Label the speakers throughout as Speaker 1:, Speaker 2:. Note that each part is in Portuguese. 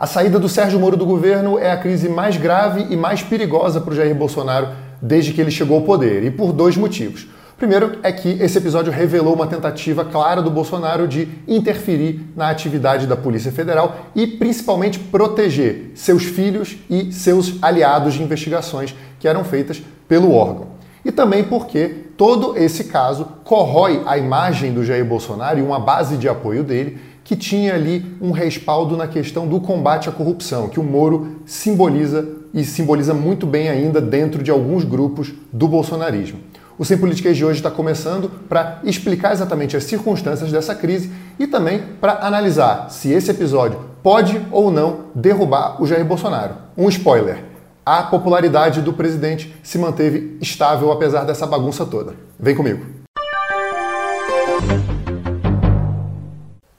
Speaker 1: A saída do Sérgio Moro do governo é a crise mais grave e mais perigosa para o Jair Bolsonaro desde que ele chegou ao poder, e por dois motivos. Primeiro é que esse episódio revelou uma tentativa clara do Bolsonaro de interferir na atividade da Polícia Federal e principalmente proteger seus filhos e seus aliados de investigações que eram feitas pelo órgão. E também porque todo esse caso corrói a imagem do Jair Bolsonaro e uma base de apoio dele que tinha ali um respaldo na questão do combate à corrupção, que o Moro simboliza e simboliza muito bem ainda dentro de alguns grupos do bolsonarismo. O Sem Políticas de hoje está começando para explicar exatamente as circunstâncias dessa crise e também para analisar se esse episódio pode ou não derrubar o Jair Bolsonaro. Um spoiler: a popularidade do presidente se manteve estável apesar dessa bagunça toda. Vem comigo.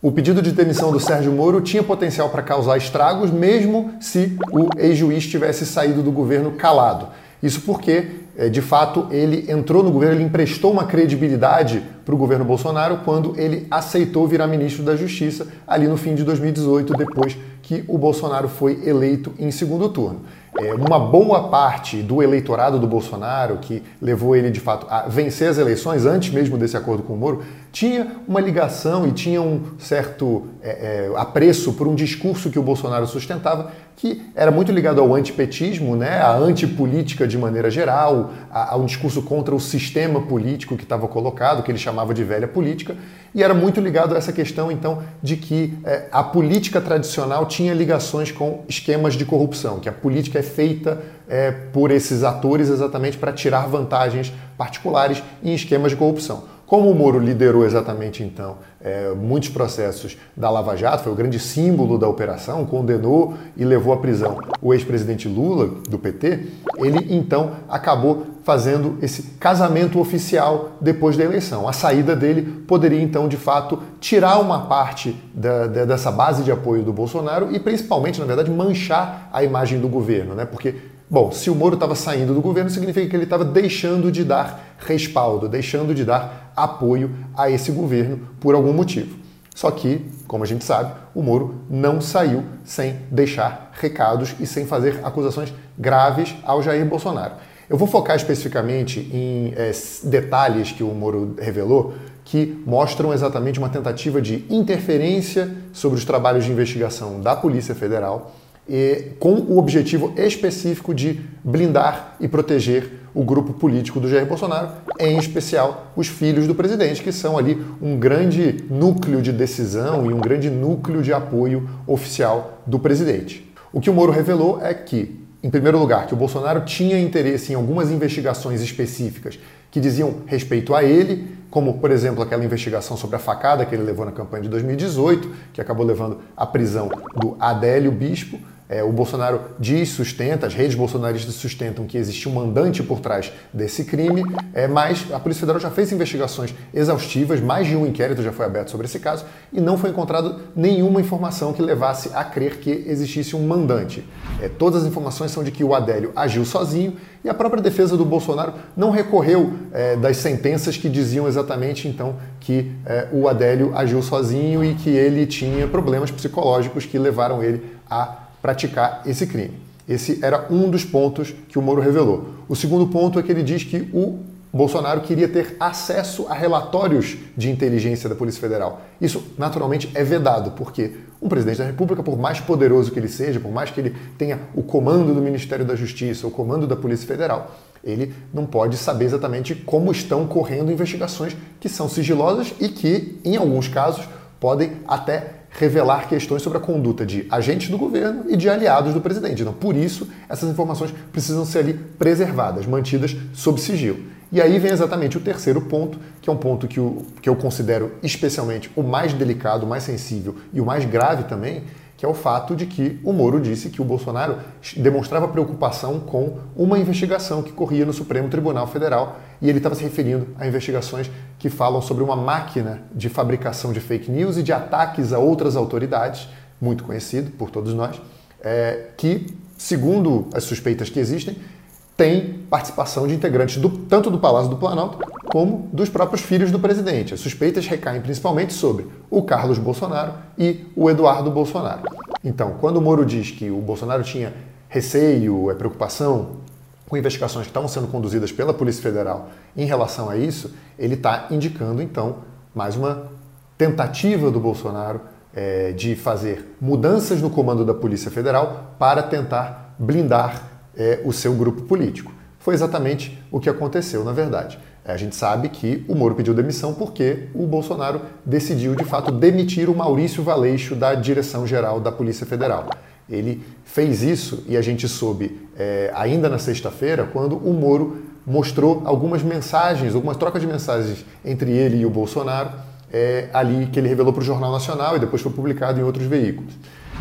Speaker 1: O pedido de demissão do Sérgio Moro tinha potencial para causar estragos, mesmo se o ex-juiz tivesse saído do governo calado. Isso porque, eh, de fato, ele entrou no governo, ele emprestou uma credibilidade para o governo Bolsonaro quando ele aceitou virar ministro da Justiça ali no fim de 2018, depois que o Bolsonaro foi eleito em segundo turno é, uma boa parte do eleitorado do Bolsonaro, que levou ele de fato a vencer as eleições antes mesmo desse acordo com o Moro, tinha uma ligação e tinha um certo é, é, apreço por um discurso que o Bolsonaro sustentava, que era muito ligado ao antipetismo, né, à antipolítica de maneira geral, a, a um discurso contra o sistema político que estava colocado, que ele chamava de velha política, e era muito ligado a essa questão, então, de que é, a política tradicional tinha ligações com esquemas de corrupção, que a política é feita é, por esses atores exatamente para tirar vantagens particulares em esquemas de corrupção. Como o Moro liderou exatamente então é, muitos processos da Lava Jato, foi o grande símbolo da operação, condenou e levou à prisão o ex-presidente Lula, do PT, ele então acabou fazendo esse casamento oficial depois da eleição. A saída dele poderia então, de fato, tirar uma parte da, da, dessa base de apoio do Bolsonaro e principalmente, na verdade, manchar a imagem do governo, né? Porque Bom, se o Moro estava saindo do governo, significa que ele estava deixando de dar respaldo, deixando de dar apoio a esse governo por algum motivo. Só que, como a gente sabe, o Moro não saiu sem deixar recados e sem fazer acusações graves ao Jair Bolsonaro. Eu vou focar especificamente em é, detalhes que o Moro revelou que mostram exatamente uma tentativa de interferência sobre os trabalhos de investigação da Polícia Federal com o objetivo específico de blindar e proteger o grupo político do Jair Bolsonaro, em especial os filhos do presidente, que são ali um grande núcleo de decisão e um grande núcleo de apoio oficial do presidente. O que o Moro revelou é que, em primeiro lugar, que o Bolsonaro tinha interesse em algumas investigações específicas que diziam respeito a ele, como, por exemplo, aquela investigação sobre a facada que ele levou na campanha de 2018, que acabou levando à prisão do Adélio Bispo, é, o Bolsonaro diz, sustenta, as redes bolsonaristas sustentam que existe um mandante por trás desse crime, é, mas a Polícia Federal já fez investigações exaustivas, mais de um inquérito já foi aberto sobre esse caso e não foi encontrado nenhuma informação que levasse a crer que existisse um mandante. É, todas as informações são de que o Adélio agiu sozinho e a própria defesa do Bolsonaro não recorreu é, das sentenças que diziam exatamente então que é, o Adélio agiu sozinho e que ele tinha problemas psicológicos que levaram ele a praticar esse crime. Esse era um dos pontos que o Moro revelou. O segundo ponto é que ele diz que o Bolsonaro queria ter acesso a relatórios de inteligência da Polícia Federal. Isso, naturalmente, é vedado, porque um presidente da República, por mais poderoso que ele seja, por mais que ele tenha o comando do Ministério da Justiça, o comando da Polícia Federal, ele não pode saber exatamente como estão correndo investigações que são sigilosas e que, em alguns casos, podem até revelar questões sobre a conduta de agentes do governo e de aliados do presidente. Então, por isso, essas informações precisam ser ali preservadas, mantidas sob sigilo. E aí vem exatamente o terceiro ponto, que é um ponto que, o, que eu considero especialmente o mais delicado, o mais sensível e o mais grave também, que é o fato de que o Moro disse que o Bolsonaro demonstrava preocupação com uma investigação que corria no Supremo Tribunal Federal e ele estava se referindo a investigações que falam sobre uma máquina de fabricação de fake news e de ataques a outras autoridades, muito conhecido por todos nós, é, que, segundo as suspeitas que existem, tem participação de integrantes do, tanto do Palácio do Planalto como dos próprios filhos do presidente. As suspeitas recaem principalmente sobre o Carlos Bolsonaro e o Eduardo Bolsonaro. Então, quando o Moro diz que o Bolsonaro tinha receio, é preocupação com investigações que estavam sendo conduzidas pela Polícia Federal em relação a isso, ele está indicando, então, mais uma tentativa do Bolsonaro é, de fazer mudanças no comando da Polícia Federal para tentar blindar é, o seu grupo político. Foi exatamente o que aconteceu, na verdade. A gente sabe que o Moro pediu demissão porque o Bolsonaro decidiu, de fato, demitir o Maurício Valeixo da direção-geral da Polícia Federal. Ele fez isso e a gente soube é, ainda na sexta-feira, quando o Moro mostrou algumas mensagens, algumas trocas de mensagens entre ele e o Bolsonaro, é, ali que ele revelou para o Jornal Nacional e depois foi publicado em outros veículos.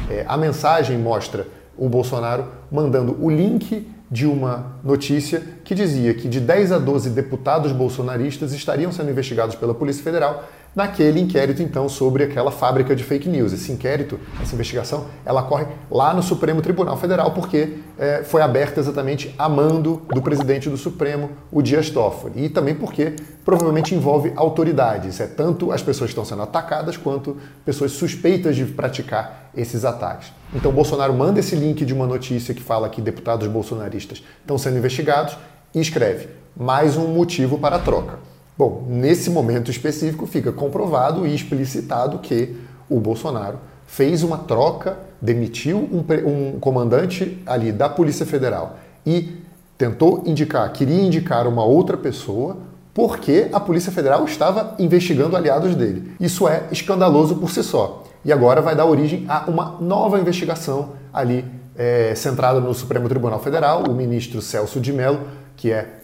Speaker 1: É, a mensagem mostra o Bolsonaro mandando o link de uma notícia que dizia que de 10 a 12 deputados bolsonaristas estariam sendo investigados pela Polícia Federal naquele inquérito, então, sobre aquela fábrica de fake news. Esse inquérito, essa investigação, ela corre lá no Supremo Tribunal Federal, porque é, foi aberta exatamente a mando do presidente do Supremo, o Dias Toffoli. E também porque provavelmente envolve autoridades. É tanto as pessoas que estão sendo atacadas, quanto pessoas suspeitas de praticar esses ataques. Então, Bolsonaro manda esse link de uma notícia que fala que deputados bolsonaristas estão sendo investigados e escreve mais um motivo para a troca. Bom, nesse momento específico fica comprovado e explicitado que o Bolsonaro fez uma troca, demitiu um, um comandante ali da Polícia Federal e tentou indicar, queria indicar uma outra pessoa porque a Polícia Federal estava investigando aliados dele. Isso é escandaloso por si só. E agora vai dar origem a uma nova investigação ali é, centrada no Supremo Tribunal Federal. O ministro Celso de Mello, que é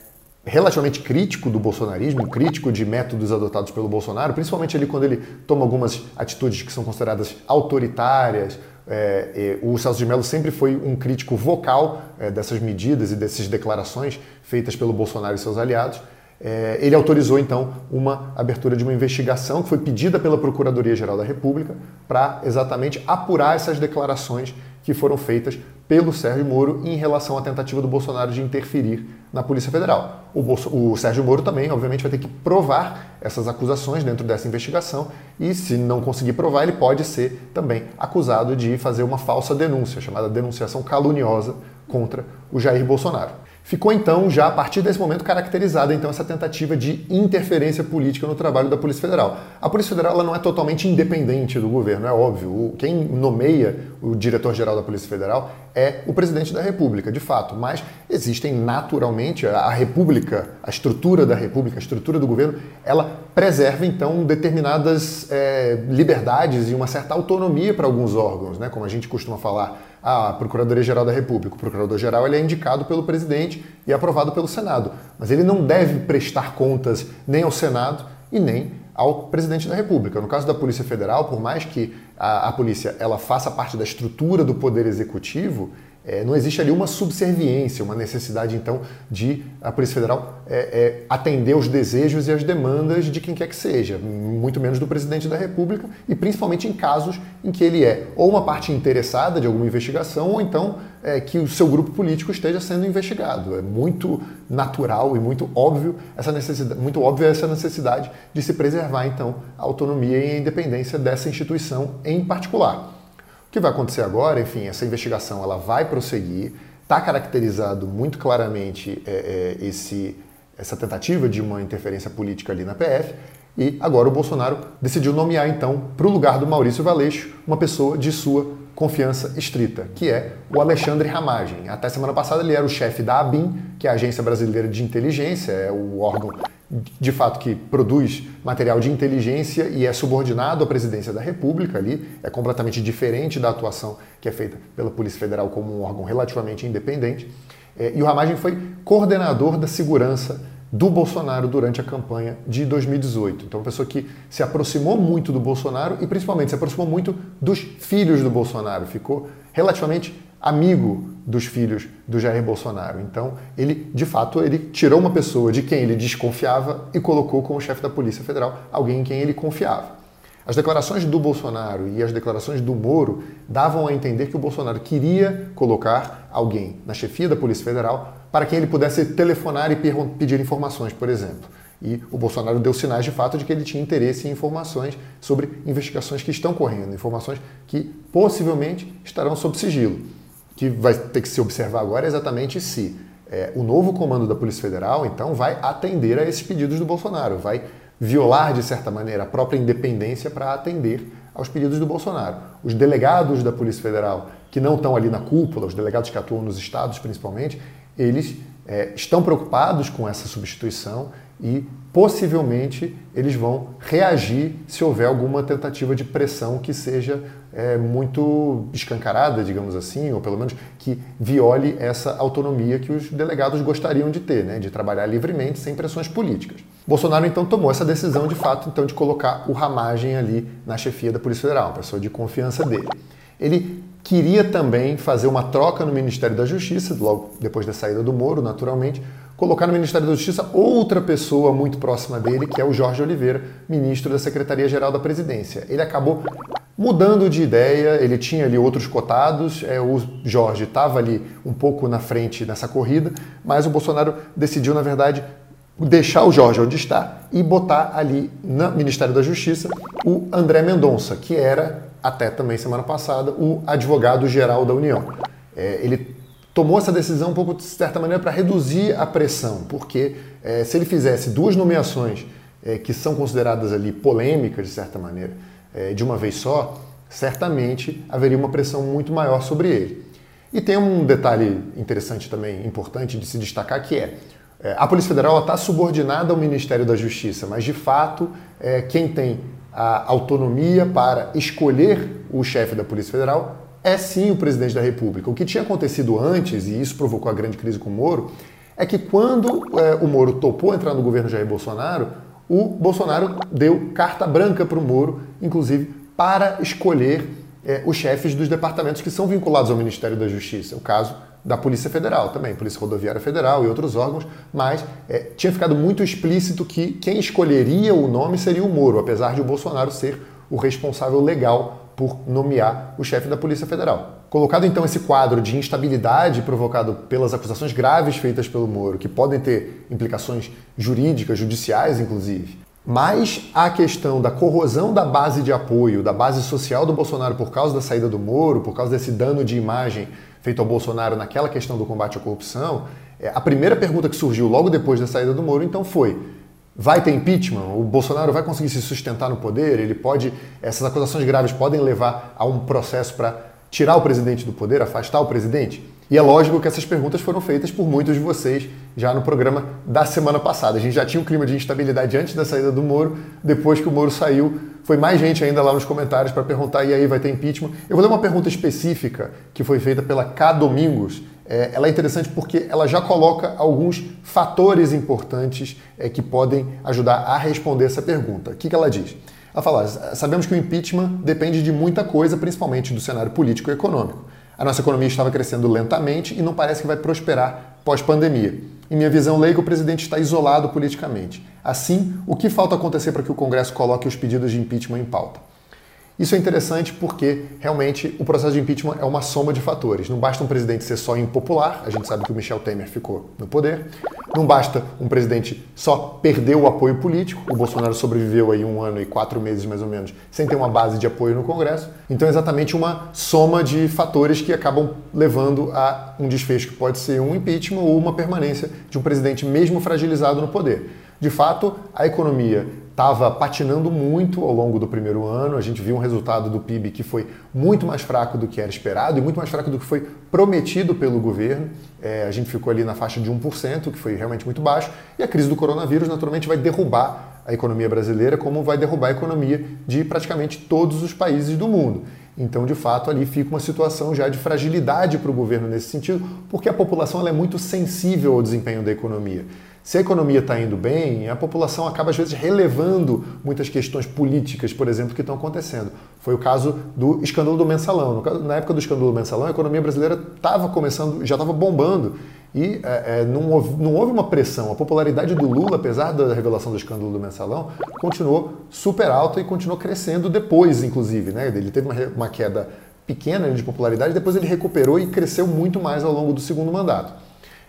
Speaker 1: relativamente crítico do bolsonarismo, crítico de métodos adotados pelo Bolsonaro, principalmente ali quando ele toma algumas atitudes que são consideradas autoritárias. É, o Celso de Mello sempre foi um crítico vocal é, dessas medidas e dessas declarações feitas pelo Bolsonaro e seus aliados. É, ele autorizou então uma abertura de uma investigação que foi pedida pela Procuradoria-Geral da República para exatamente apurar essas declarações que foram feitas pelo Sérgio Moro em relação à tentativa do Bolsonaro de interferir na Polícia Federal. O, Bolso, o, Sérgio Moro também, obviamente, vai ter que provar essas acusações dentro dessa investigação e, se não conseguir provar, ele pode ser também acusado de fazer uma falsa denúncia, chamada denunciação caluniosa contra o Jair Bolsonaro. Ficou então, já a partir desse momento, caracterizada então essa tentativa de interferência política no trabalho da Polícia Federal. A Polícia Federal ela não é totalmente independente do governo, é óbvio. Quem nomeia o diretor-geral da Polícia Federal é o presidente da República, de fato. Mas existem naturalmente a República, a estrutura da República, a estrutura do governo, ela preserva então determinadas é, liberdades e uma certa autonomia para alguns órgãos, né? Como a gente costuma falar a Procuradoria-Geral da República. O Procurador-Geral ele é indicado pelo presidente e aprovado pelo Senado, mas ele não deve prestar contas nem ao Senado e nem ao presidente da República. No caso da Polícia Federal, por mais que a, a polícia ela faça parte da estrutura do poder executivo, é, não existe ali uma subserviência, uma necessidade, então, de a Polícia Federal é, é, atender os desejos e as demandas de quem quer que seja, muito menos do presidente da República, e principalmente em casos em que ele é ou uma parte interessada de alguma investigação, ou então é, que o seu grupo político esteja sendo investigado. É muito natural e muito óbvio essa necessidade, muito óbvia essa necessidade de se preservar, então, a autonomia e a independência dessa instituição em particular que vai acontecer agora, enfim, essa investigação ela vai prosseguir, está caracterizado muito claramente é, é, esse, essa tentativa de uma interferência política ali na PF, e agora o Bolsonaro decidiu nomear, então, para o lugar do Maurício Valeixo, uma pessoa de sua confiança estrita, que é o Alexandre Ramagem. Até semana passada ele era o chefe da ABIN, que é a Agência Brasileira de Inteligência, é o órgão de fato que produz material de inteligência e é subordinado à presidência da República ali, é completamente diferente da atuação que é feita pela Polícia Federal como um órgão relativamente independente. É, e o Ramagem foi coordenador da segurança do Bolsonaro durante a campanha de 2018. Então, uma pessoa que se aproximou muito do Bolsonaro e principalmente se aproximou muito dos filhos do Bolsonaro, ficou relativamente amigo dos filhos do Jair Bolsonaro. Então, ele, de fato, ele tirou uma pessoa de quem ele desconfiava e colocou como chefe da Polícia Federal alguém em quem ele confiava. As declarações do Bolsonaro e as declarações do Moro davam a entender que o Bolsonaro queria colocar alguém na chefia da Polícia Federal para quem ele pudesse telefonar e pedir informações, por exemplo. E o Bolsonaro deu sinais de fato de que ele tinha interesse em informações sobre investigações que estão correndo, informações que possivelmente estarão sob sigilo. Que vai ter que se observar agora é exatamente se é, o novo comando da Polícia Federal, então, vai atender a esses pedidos do Bolsonaro, vai violar, de certa maneira, a própria independência para atender aos pedidos do Bolsonaro. Os delegados da Polícia Federal, que não estão ali na cúpula, os delegados que atuam nos estados principalmente, eles é, estão preocupados com essa substituição e possivelmente eles vão reagir se houver alguma tentativa de pressão que seja é, muito escancarada, digamos assim, ou pelo menos que viole essa autonomia que os delegados gostariam de ter, né, de trabalhar livremente sem pressões políticas. Bolsonaro então tomou essa decisão de fato então de colocar o Ramagem ali na chefia da Polícia Federal, uma pessoa de confiança dele. Ele queria também fazer uma troca no Ministério da Justiça, logo depois da saída do Moro, naturalmente, colocar no Ministério da Justiça outra pessoa muito próxima dele, que é o Jorge Oliveira, ministro da Secretaria-Geral da Presidência. Ele acabou mudando de ideia, ele tinha ali outros cotados, é, o Jorge estava ali um pouco na frente nessa corrida, mas o Bolsonaro decidiu, na verdade, deixar o Jorge onde está e botar ali no Ministério da Justiça o André Mendonça, que era, até também semana passada, o advogado-geral da União. É, ele tomou essa decisão um pouco, de certa maneira, para reduzir a pressão, porque é, se ele fizesse duas nomeações é, que são consideradas ali polêmicas, de certa maneira, é, de uma vez só, certamente haveria uma pressão muito maior sobre ele. E tem um detalhe interessante também, importante de se destacar, que é, a Polícia Federal está subordinada ao Ministério da Justiça, mas de fato quem tem a autonomia para escolher o chefe da Polícia Federal é sim o presidente da República. O que tinha acontecido antes, e isso provocou a grande crise com o Moro, é que quando é, o Moro topou entrar no governo Jair Bolsonaro, o Bolsonaro deu carta branca para o Moro, inclusive para escolher é, os chefes dos departamentos que são vinculados ao Ministério da Justiça. O caso da Polícia Federal também, Polícia Rodoviária Federal e outros órgãos, mas é, tinha ficado muito explícito que quem escolheria o nome seria o Moro, apesar de o Bolsonaro ser o responsável legal por nomear o chefe da Polícia Federal. Colocado então esse quadro de instabilidade provocado pelas acusações graves feitas pelo Moro, que podem ter implicações jurídicas, judiciais inclusive, mais a questão da corrosão da base de apoio, da base social do Bolsonaro por causa da saída do Moro, por causa desse dano de imagem feito ao Bolsonaro naquela questão do combate à corrupção, é, a primeira pergunta que surgiu logo depois da saída do Moro então foi: Vai ter impeachment? O Bolsonaro vai conseguir se sustentar no poder? Ele pode. Essas acusações graves podem levar a um processo para tirar o presidente do poder, afastar o presidente? E é lógico que essas perguntas foram feitas por muitos de vocês já no programa da semana passada. A gente já tinha um clima de instabilidade antes da saída do Moro, depois que o Moro saiu, foi mais gente ainda lá nos comentários para perguntar: e aí vai ter impeachment? Eu vou dar uma pergunta específica que foi feita pela K Domingos é, ela é interessante porque ela já coloca alguns fatores importantes é, que podem ajudar a responder essa pergunta. O que, que ela diz? Ela fala: sabemos que o impeachment depende de muita coisa, principalmente do cenário político e econômico. A nossa economia estava crescendo lentamente e não parece que vai prosperar pós-pandemia. Em minha visão leiga, o presidente está isolado politicamente. Assim, o que falta acontecer para que o Congresso coloque os pedidos de impeachment em pauta? Isso é interessante porque realmente o processo de impeachment é uma soma de fatores. Não basta um presidente ser só impopular, a gente sabe que o Michel Temer ficou no poder. Não basta um presidente só perder o apoio político. O Bolsonaro sobreviveu aí um ano e quatro meses mais ou menos sem ter uma base de apoio no Congresso. Então é exatamente uma soma de fatores que acabam levando a um desfecho que pode ser um impeachment ou uma permanência de um presidente mesmo fragilizado no poder. De fato, a economia estava patinando muito ao longo do primeiro ano. A gente viu um resultado do PIB que foi muito mais fraco do que era esperado e muito mais fraco do que foi prometido pelo governo. É, a gente ficou ali na faixa de 1%, que foi realmente muito baixo. E a crise do coronavírus, naturalmente, vai derrubar a economia brasileira, como vai derrubar a economia de praticamente todos os países do mundo. Então, de fato, ali fica uma situação já de fragilidade para o governo nesse sentido, porque a população é muito sensível ao desempenho da economia. Se a economia está indo bem, a população acaba às vezes relevando muitas questões políticas, por exemplo, que estão acontecendo. Foi o caso do escândalo do mensalão. Na época do escândalo do mensalão, a economia brasileira estava começando, já estava bombando e é, é, não, houve, não houve uma pressão. A popularidade do Lula, apesar da revelação do escândalo do mensalão, continuou super alta e continuou crescendo depois, inclusive. Né? Ele teve uma, uma queda pequena de popularidade, depois ele recuperou e cresceu muito mais ao longo do segundo mandato.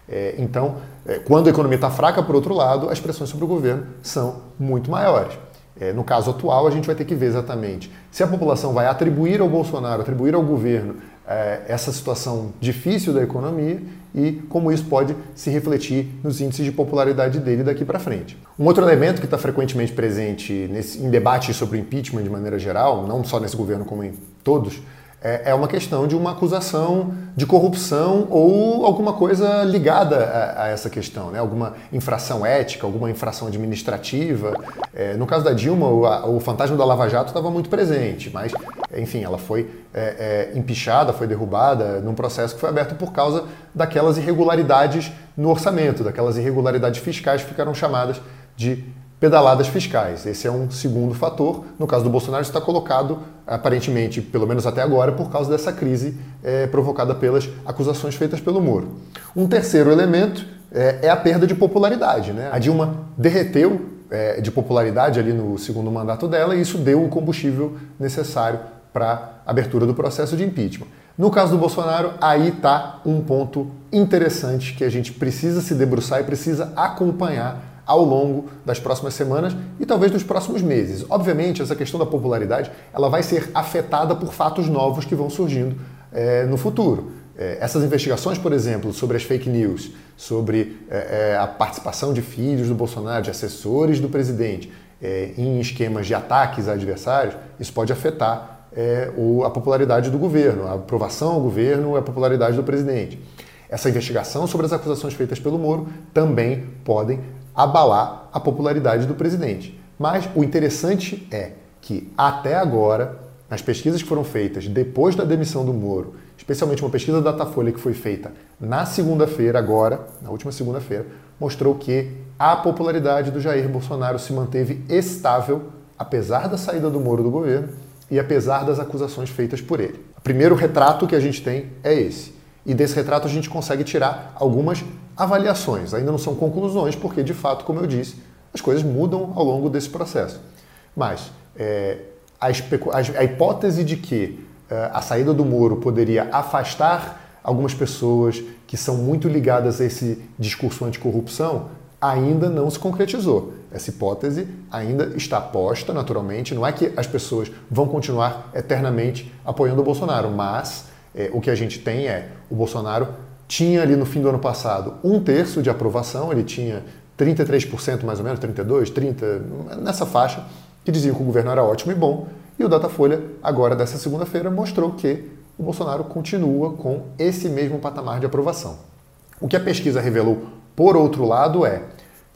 Speaker 1: É, então, é, quando a economia está fraca, por outro lado, as pressões sobre o governo são muito maiores. É, no caso atual, a gente vai ter que ver exatamente se a população vai atribuir ao Bolsonaro, atribuir ao governo é, essa situação difícil da economia e como isso pode se refletir nos índices de popularidade dele daqui para frente. Um outro elemento que está frequentemente presente nesse, em debates sobre o impeachment de maneira geral, não só nesse governo como em todos, é uma questão de uma acusação de corrupção ou alguma coisa ligada a, a essa questão, né? alguma infração ética, alguma infração administrativa. É, no caso da Dilma, o, a, o, fantasma da Lava Jato estava muito presente, mas, enfim, ela foi é, é, empichada, foi derrubada num processo que foi aberto por causa daquelas irregularidades no orçamento, daquelas irregularidades fiscais que ficaram chamadas de pedaladas fiscais. Esse é um segundo fator. No caso do Bolsonaro, está colocado, aparentemente, pelo menos até agora, por causa dessa crise é, provocada pelas acusações feitas pelo Moro. Um terceiro elemento é, é a perda de popularidade. Né? A Dilma derreteu é, de popularidade ali no segundo mandato dela e isso deu o combustível necessário para a abertura do processo de impeachment. No caso do Bolsonaro, aí está um ponto interessante que a gente precisa se debruçar e precisa acompanhar ao longo das próximas semanas e talvez dos próximos meses. Obviamente, essa questão da popularidade ela vai ser afetada por fatos novos que vão surgindo é, no futuro. É, essas investigações, por exemplo, sobre as fake news, sobre é, a participação de filhos do Bolsonaro, de assessores do presidente, em esquemas de ataques a adversários, isso pode afetar a popularidade do governo, a aprovação ao governo, a popularidade do presidente. Essa investigação sobre as acusações feitas pelo Moro também podem abalar a popularidade do presidente. Mas o interessante é que até agora, nas pesquisas que foram feitas depois da demissão do Moro, especialmente uma pesquisa da Datafolha que foi feita na segunda-feira, agora, na última segunda-feira, mostrou que a popularidade do Jair Bolsonaro se manteve estável, apesar da saída do Moro do governo e apesar das acusações feitas por ele. O primeiro retrato que a gente tem é esse. E desse retrato a gente consegue tirar algumas avaliações. Ainda não são conclusões, porque de fato, como eu disse, as coisas mudam ao longo desse processo. Mas é, a, a, hipótese de que é, a saída do Moro poderia afastar algumas pessoas que são muito ligadas a esse discurso anticorrupção ainda não se concretizou. Essa hipótese ainda está posta, naturalmente. Não é que as pessoas vão continuar eternamente apoiando o Bolsonaro, mas é, o que a gente tem é o Bolsonaro tinha ali no fim do ano passado um terço de aprovação, ele tinha 33% mais ou menos, 32, 30, nessa faixa, que diziam que o governo era ótimo e bom. E o Datafolha, agora dessa segunda-feira, mostrou que o Bolsonaro continua com esse mesmo patamar de aprovação. O que a pesquisa revelou, por outro lado, é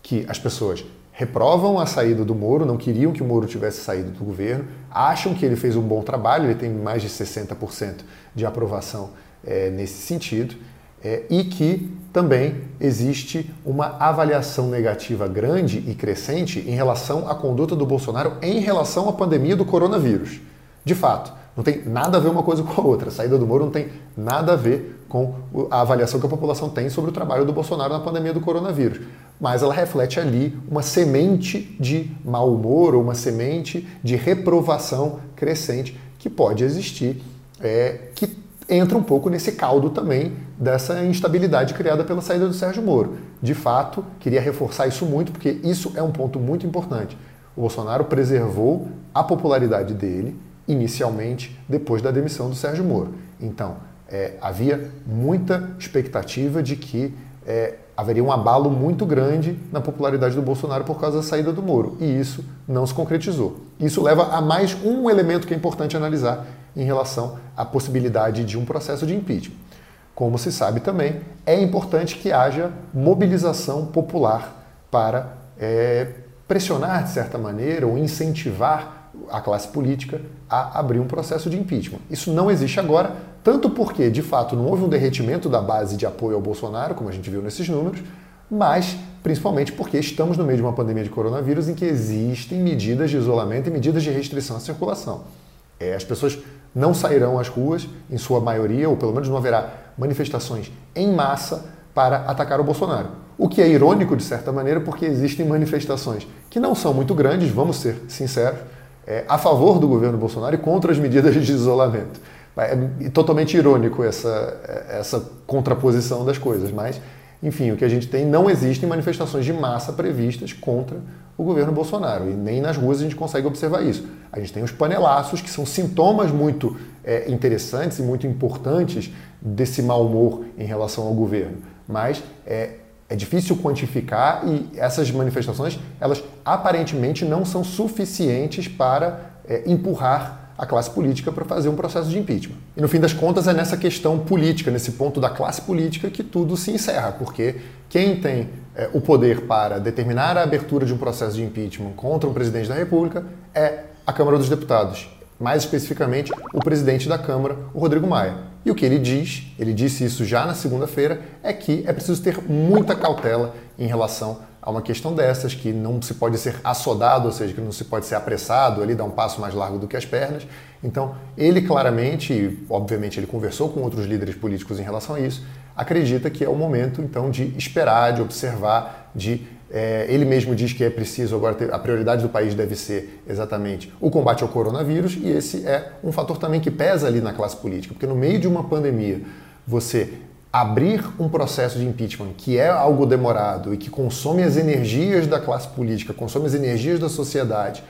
Speaker 1: que as pessoas reprovam a saída do Moro, não queriam que o Moro tivesse saído do governo, acham que ele fez um bom trabalho, ele tem mais de 60% de aprovação é, nesse sentido, é, e que também existe uma avaliação negativa grande e crescente em relação à conduta do Bolsonaro em relação à pandemia do coronavírus. De fato, não tem nada a ver uma coisa com a outra. A saída do Moro não tem nada a ver com a avaliação que a população tem sobre o trabalho do Bolsonaro na pandemia do coronavírus. Mas ela reflete ali uma semente de mau humor ou uma semente de reprovação crescente que pode existir, é, que entra um pouco nesse caldo também dessa instabilidade criada pela saída do Sérgio Moro. De fato, queria reforçar isso muito, porque isso é um ponto muito importante. O Bolsonaro preservou a popularidade dele inicialmente depois da demissão do Sérgio Moro. Então, é, havia muita expectativa de que é, haveria um abalo muito grande na popularidade do Bolsonaro por causa da saída do Moro. E isso não se concretizou. Isso leva a mais um elemento que é importante analisar em relação à possibilidade de um processo de impeachment. Como se sabe também, é importante que haja mobilização popular para é, pressionar, de certa maneira, ou incentivar a classe política a abrir um processo de impeachment. Isso não existe agora, tanto porque, de fato, não houve um derretimento da base de apoio ao Bolsonaro, como a gente viu nesses números, mas principalmente porque estamos no meio de uma pandemia de coronavírus em que existem medidas de isolamento e medidas de restrição à circulação. É, as pessoas não sairão às ruas, em sua maioria, ou pelo menos não haverá manifestações em massa para atacar o Bolsonaro. O que é irônico, de certa maneira, porque existem manifestações que não são muito grandes, vamos ser sinceros, é, a favor do governo Bolsonaro e contra as medidas de isolamento. É totalmente irônico essa, essa contraposição das coisas, mas enfim, o que a gente tem, não existem manifestações de massa previstas contra o governo Bolsonaro. E nem nas ruas a gente consegue observar isso. A gente tem os panelaços, que são sintomas muito é, interessantes e muito importantes desse mau humor em relação ao governo. Mas é, é difícil quantificar e essas manifestações, elas aparentemente não são suficientes para é, empurrar a classe política para fazer um processo de impeachment. E no fim das contas é nessa questão política, nesse ponto da classe política que tudo se encerra, porque quem tem é, o poder para determinar a abertura de um processo de impeachment contra um presidente da República é a Câmara dos Deputados, mais especificamente o presidente da Câmara, o Rodrigo Maia. E o que ele diz, ele disse isso já na segunda-feira, é que é preciso ter muita cautela em relação a uma questão dessas, que não se pode ser assodado, ou seja, que não se pode ser apressado, ali dar um passo mais largo do que as pernas. Então, ele claramente, obviamente ele conversou com outros líderes políticos em relação a isso, acredita que é o momento, então, de esperar, de observar, de... É, ele mesmo diz que é preciso agora ter, a prioridade do país deve ser exatamente o combate ao coronavírus e esse é um fator também que pesa ali na classe política, porque no meio de uma pandemia você abrir um processo de impeachment que é algo demorado e que consome as energias da classe política, consome as energias da sociedade,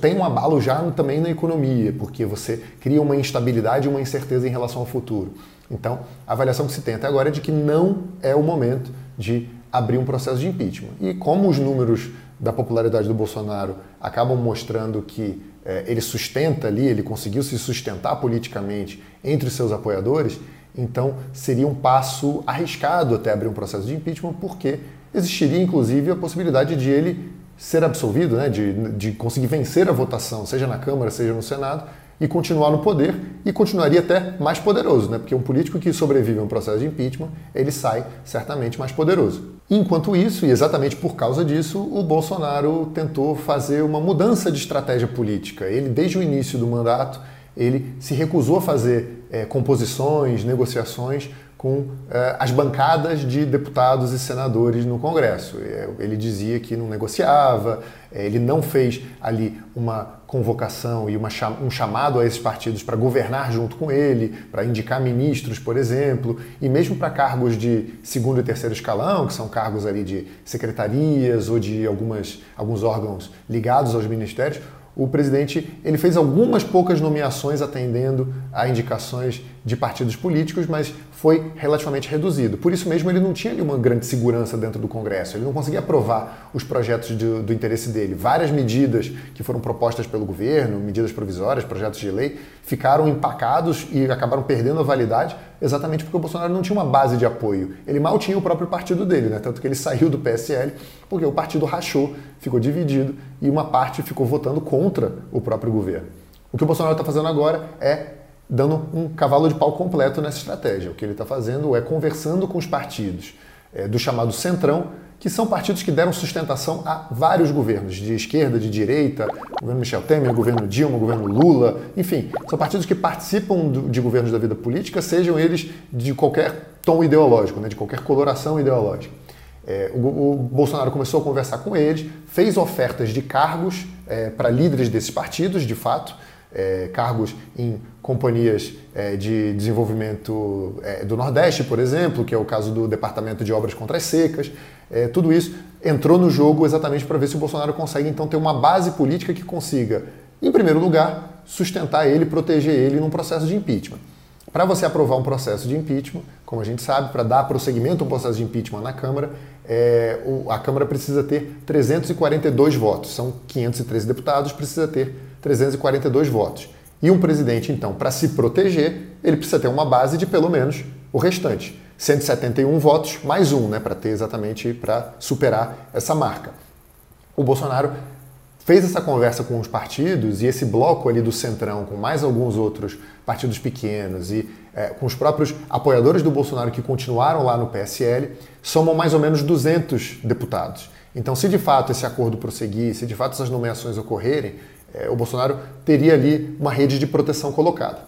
Speaker 1: tem um abalo já também na economia, porque você cria uma instabilidade e uma incerteza em relação ao futuro. Então, a avaliação que se tem até agora é de que não é o momento de abrir um processo de impeachment. E como os números da popularidade do Bolsonaro acabam mostrando que é, ele sustenta ali, ele conseguiu se sustentar politicamente entre os seus apoiadores, então, seria um passo arriscado até abrir um processo de impeachment, porque existiria inclusive a possibilidade de ele ser absolvido, né, de, de conseguir vencer a votação, seja na Câmara, seja no Senado, e continuar no poder, e continuaria até mais poderoso, né, porque um político que sobrevive a um processo de impeachment, ele sai certamente mais poderoso. Enquanto isso, e exatamente por causa disso, o Bolsonaro tentou fazer uma mudança de estratégia política. Ele, desde o início do mandato, ele se recusou a fazer é, composições, negociações com é, as bancadas de deputados e senadores no Congresso. É, ele dizia que não negociava, ele não fez ali uma convocação e uma, um chamado a esses partidos para governar junto com ele, para indicar ministros, por exemplo, e mesmo para cargos de segundo e terceiro escalão, que são cargos ali de secretarias ou de algumas, alguns órgãos ligados aos ministérios, o presidente ele fez algumas poucas nomeações atendendo a indicações de partidos políticos, mas foi relativamente reduzido. Por isso mesmo, ele não tinha ali uma grande segurança dentro do Congresso, ele não conseguia aprovar os projetos de, do interesse dele. Várias medidas que foram propostas pelo governo, medidas provisórias, projetos de lei, ficaram empacados e acabaram perdendo a validade exatamente porque o Bolsonaro não tinha uma base de apoio. Ele mal tinha o próprio partido dele, né? tanto que ele saiu do PSL porque o partido rachou, ficou dividido e uma parte ficou votando contra o próprio governo. O que o Bolsonaro está fazendo agora é dando um cavalo de pau completo nessa estratégia. O que ele está fazendo é conversando com os partidos é, do chamado Centrão, que são partidos que deram sustentação a vários governos, de esquerda, de direita, governo Michel Temer, governo Dilma, governo Lula, enfim, são partidos que participam de governos da vida política, sejam eles de qualquer tom ideológico, né, de qualquer coloração ideológica. É, o, o, Bolsonaro começou a conversar com eles, fez ofertas de cargos é, para líderes desses partidos, de fato, é, cargos em companhias é, de desenvolvimento é, do Nordeste, por exemplo, que é o caso do Departamento de Obras Contra as Secas. É, tudo isso entrou no jogo exatamente para ver se o Bolsonaro consegue então ter uma base política que consiga, em primeiro lugar, sustentar ele, proteger ele num processo de impeachment. Para você aprovar um processo de impeachment, como a gente sabe, para dar prosseguimento a um processo de impeachment na Câmara, é, a Câmara precisa ter 342 votos. São 513 deputados, precisa ter 342 votos. E um presidente, então, para se proteger, ele precisa ter uma base de pelo menos o restante. 171 votos mais um, né, para ter exatamente para superar essa marca. O Bolsonaro fez essa conversa com os partidos e esse bloco ali do Centrão, com mais alguns outros partidos pequenos e é, com os próprios apoiadores do Bolsonaro que continuaram lá no PSL, somam mais ou menos 200 deputados. Então, se de fato esse acordo prosseguir, se de fato essas nomeações ocorrerem, o Bolsonaro teria ali uma rede de proteção colocada.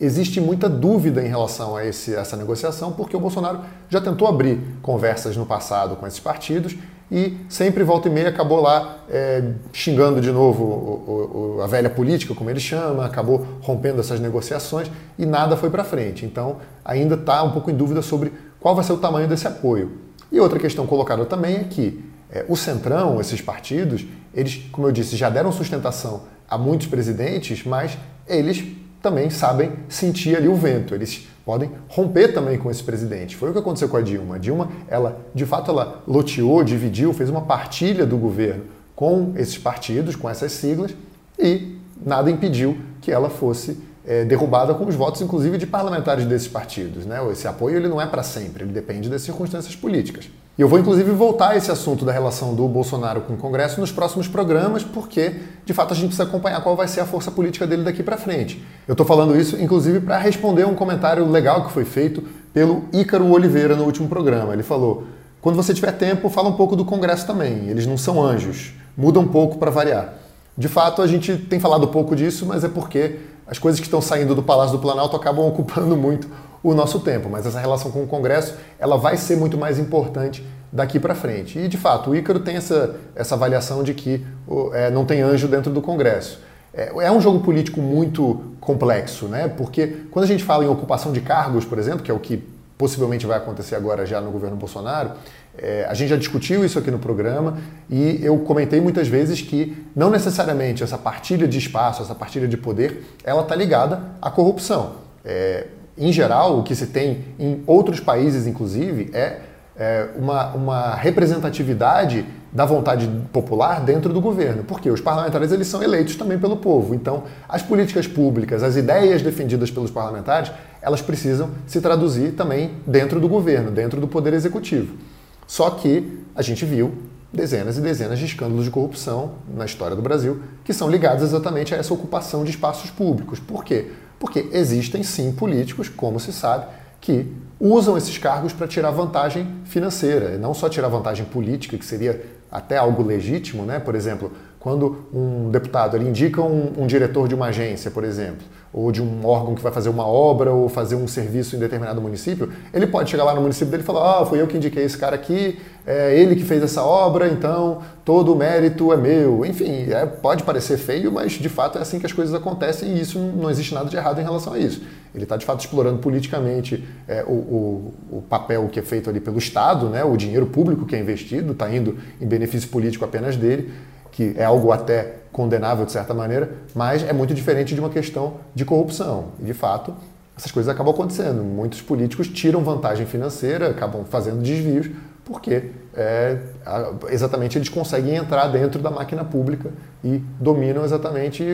Speaker 1: Existe muita dúvida em relação a esse, essa negociação, porque o Bolsonaro já tentou abrir conversas no passado com esses partidos e sempre, volta e meia, acabou lá é, xingando de novo o, o, a velha política, como ele chama, acabou rompendo essas negociações e nada foi para frente. Então, ainda está um pouco em dúvida sobre qual vai ser o tamanho desse apoio. E outra questão colocada também é que é, o Centrão, esses partidos, eles, como eu disse, já deram sustentação a muitos presidentes, mas eles também sabem sentir ali o vento. Eles podem romper também com esse presidente. Foi o que aconteceu com a Dilma. A Dilma, ela, de fato, ela loteou, dividiu, fez uma partilha do governo com esses partidos, com essas siglas, e nada impediu que ela fosse é, derrubada com os votos, inclusive, de parlamentares desses partidos. Né? Esse apoio ele não é para sempre, ele depende das circunstâncias políticas. E eu vou, inclusive, voltar a esse assunto da relação do Bolsonaro com o Congresso nos próximos programas, porque, de fato, a gente precisa acompanhar qual vai ser a força política dele daqui para frente. Eu estou falando isso, inclusive, para responder um comentário legal que foi feito pelo Ícaro Oliveira no último programa. Ele falou: quando você tiver tempo, fala um pouco do Congresso também. Eles não são anjos, muda um pouco para variar. De fato, a gente tem falado pouco disso, mas é porque as coisas que estão saindo do Palácio do Planalto acabam ocupando muito o nosso tempo, mas essa relação com o Congresso ela vai ser muito mais importante daqui para frente. E de fato, o Ícaro tem essa, essa avaliação de que é, não tem anjo dentro do Congresso. É, é, um jogo político muito complexo, né? Porque quando a gente fala em ocupação de cargos, por exemplo, que é o que possivelmente vai acontecer agora já no governo Bolsonaro, é, a gente já discutiu isso aqui no programa e eu comentei muitas vezes que não necessariamente essa partilha de espaço, essa partilha de poder, ela está ligada à corrupção. É, em geral, o que se tem em outros países, inclusive, é, é uma, uma representatividade da vontade popular dentro do governo, porque os parlamentares eles são eleitos também pelo povo. Então, as políticas públicas, as ideias defendidas pelos parlamentares, elas precisam se traduzir também dentro do governo, dentro do poder executivo. Só que a gente viu dezenas e dezenas de escândalos de corrupção na história do Brasil que são ligados exatamente a essa ocupação de espaços públicos. Por quê? Porque existem sim políticos, como se sabe, que usam esses cargos para tirar vantagem financeira, e não só tirar vantagem política, que seria até algo legítimo, né? Por exemplo, quando um deputado ele indica um, um, diretor de uma agência, por exemplo, ou de um órgão que vai fazer uma obra ou fazer um serviço em determinado município, ele pode chegar lá no município dele e falar: Ah, fui eu que indiquei esse cara aqui, é ele que fez essa obra, então todo o mérito é meu. Enfim, é, pode parecer feio, mas de fato é assim que as coisas acontecem e isso não existe nada de errado em relação a isso. Ele está de fato explorando politicamente é, o, o, o, papel que é feito ali pelo Estado, né, o dinheiro público que é investido, está indo em benefício político apenas dele que é algo até condenável de certa maneira, mas é muito diferente de uma questão de corrupção. E de fato, essas coisas acabam acontecendo. Muitos políticos tiram vantagem financeira, acabam fazendo desvios, porque é, exatamente eles conseguem entrar dentro da máquina pública e dominam exatamente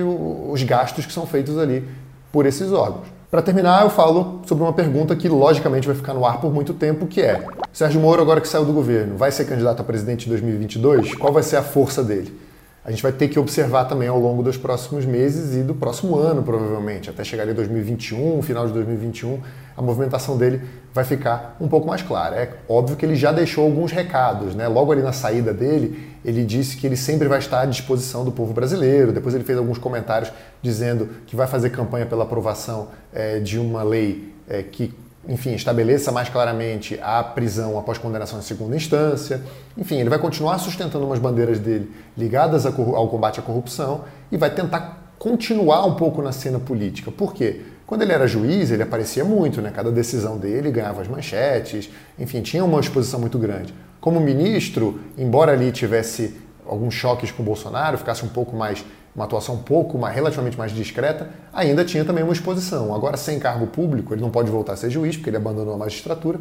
Speaker 1: os gastos que são feitos ali por esses órgãos. Para terminar, eu falo sobre uma pergunta que logicamente vai ficar no ar por muito tempo, que é: Sérgio Moro, agora que saiu do governo, vai ser candidato a presidente em 2022? Qual vai ser a força dele? A gente vai ter que observar também ao longo dos próximos meses e do próximo ano, provavelmente, até chegar em 2021, final de 2021, a movimentação dele vai ficar um pouco mais clara. É óbvio que ele já deixou alguns recados, né? Logo ali na saída dele, ele disse que ele sempre vai estar à disposição do povo brasileiro. Depois ele fez alguns comentários dizendo que vai fazer campanha pela aprovação é, de uma lei é, que enfim, estabeleça mais claramente a prisão após condenação em segunda instância. Enfim, ele vai continuar sustentando umas bandeiras dele ligadas ao combate à corrupção e vai tentar continuar um pouco na cena política. Por quê? Quando ele era juiz, ele aparecia muito, né? Cada decisão dele ganhava as manchetes, enfim, tinha uma exposição muito grande. Como ministro, embora ali tivesse alguns choques com o Bolsonaro, ficasse um pouco mais uma atuação pouco mais, relativamente mais discreta, ainda tinha também uma exposição. Agora, sem cargo público, ele não pode voltar a ser juiz, porque ele abandonou a magistratura.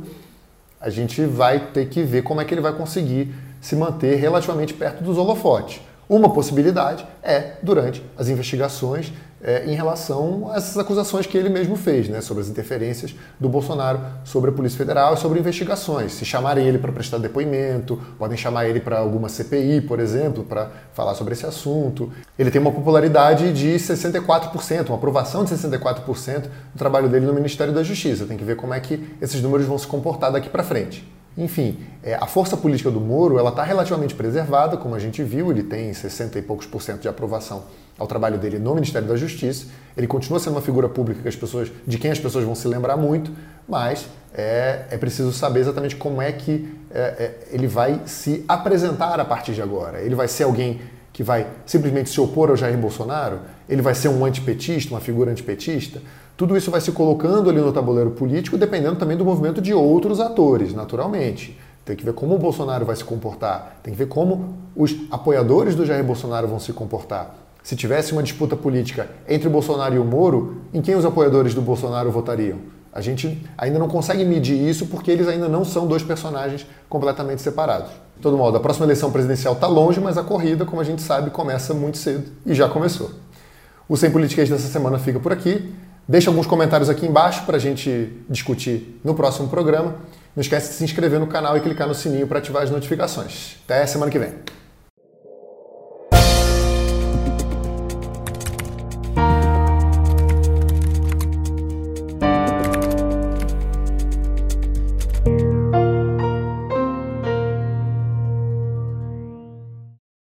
Speaker 1: A gente vai ter que ver como é que ele vai conseguir se manter relativamente perto dos holofotes. Uma possibilidade é durante as investigações é, em relação a essas acusações que ele mesmo fez, né, sobre as interferências do Bolsonaro sobre a Polícia Federal e sobre investigações. Se chamarem ele para prestar depoimento, podem chamar ele para alguma CPI, por exemplo, para falar sobre esse assunto. Ele tem uma popularidade de 64%, uma aprovação de 64% do trabalho dele no Ministério da Justiça. Tem que ver como é que esses números vão se comportar daqui para frente. Enfim, é, a força política do Moro ela está relativamente preservada, como a gente viu, ele tem 60 e poucos por cento de aprovação ao trabalho dele no Ministério da Justiça. Ele continua sendo uma figura pública que as pessoas, de quem as pessoas vão se lembrar muito, mas é, é preciso saber exatamente como é que é, é ele vai se apresentar a partir de agora. Ele vai ser alguém que vai simplesmente se opor ao Jair Bolsonaro? Ele vai ser um antipetista, uma figura antipetista? Tudo isso vai se colocando ali no tabuleiro político, dependendo também do movimento de outros atores, naturalmente. tem que ver como o Bolsonaro vai se comportar, tem que ver como os apoiadores do Jair Bolsonaro vão se comportar. Se tivesse uma disputa política entre o Bolsonaro e o Moro, em quem os apoiadores do Bolsonaro votariam? A gente ainda não consegue medir isso porque eles ainda não são dois personagens completamente separados. De todo modo, a próxima eleição presidencial está longe, mas a corrida, como a gente sabe, começa muito cedo e já começou. O Sem Politiquês dessa semana fica por aqui. Deixe alguns comentários aqui embaixo para a gente discutir no próximo programa. Não esquece de se inscrever no canal e clicar no sininho para ativar as notificações. Até semana que vem.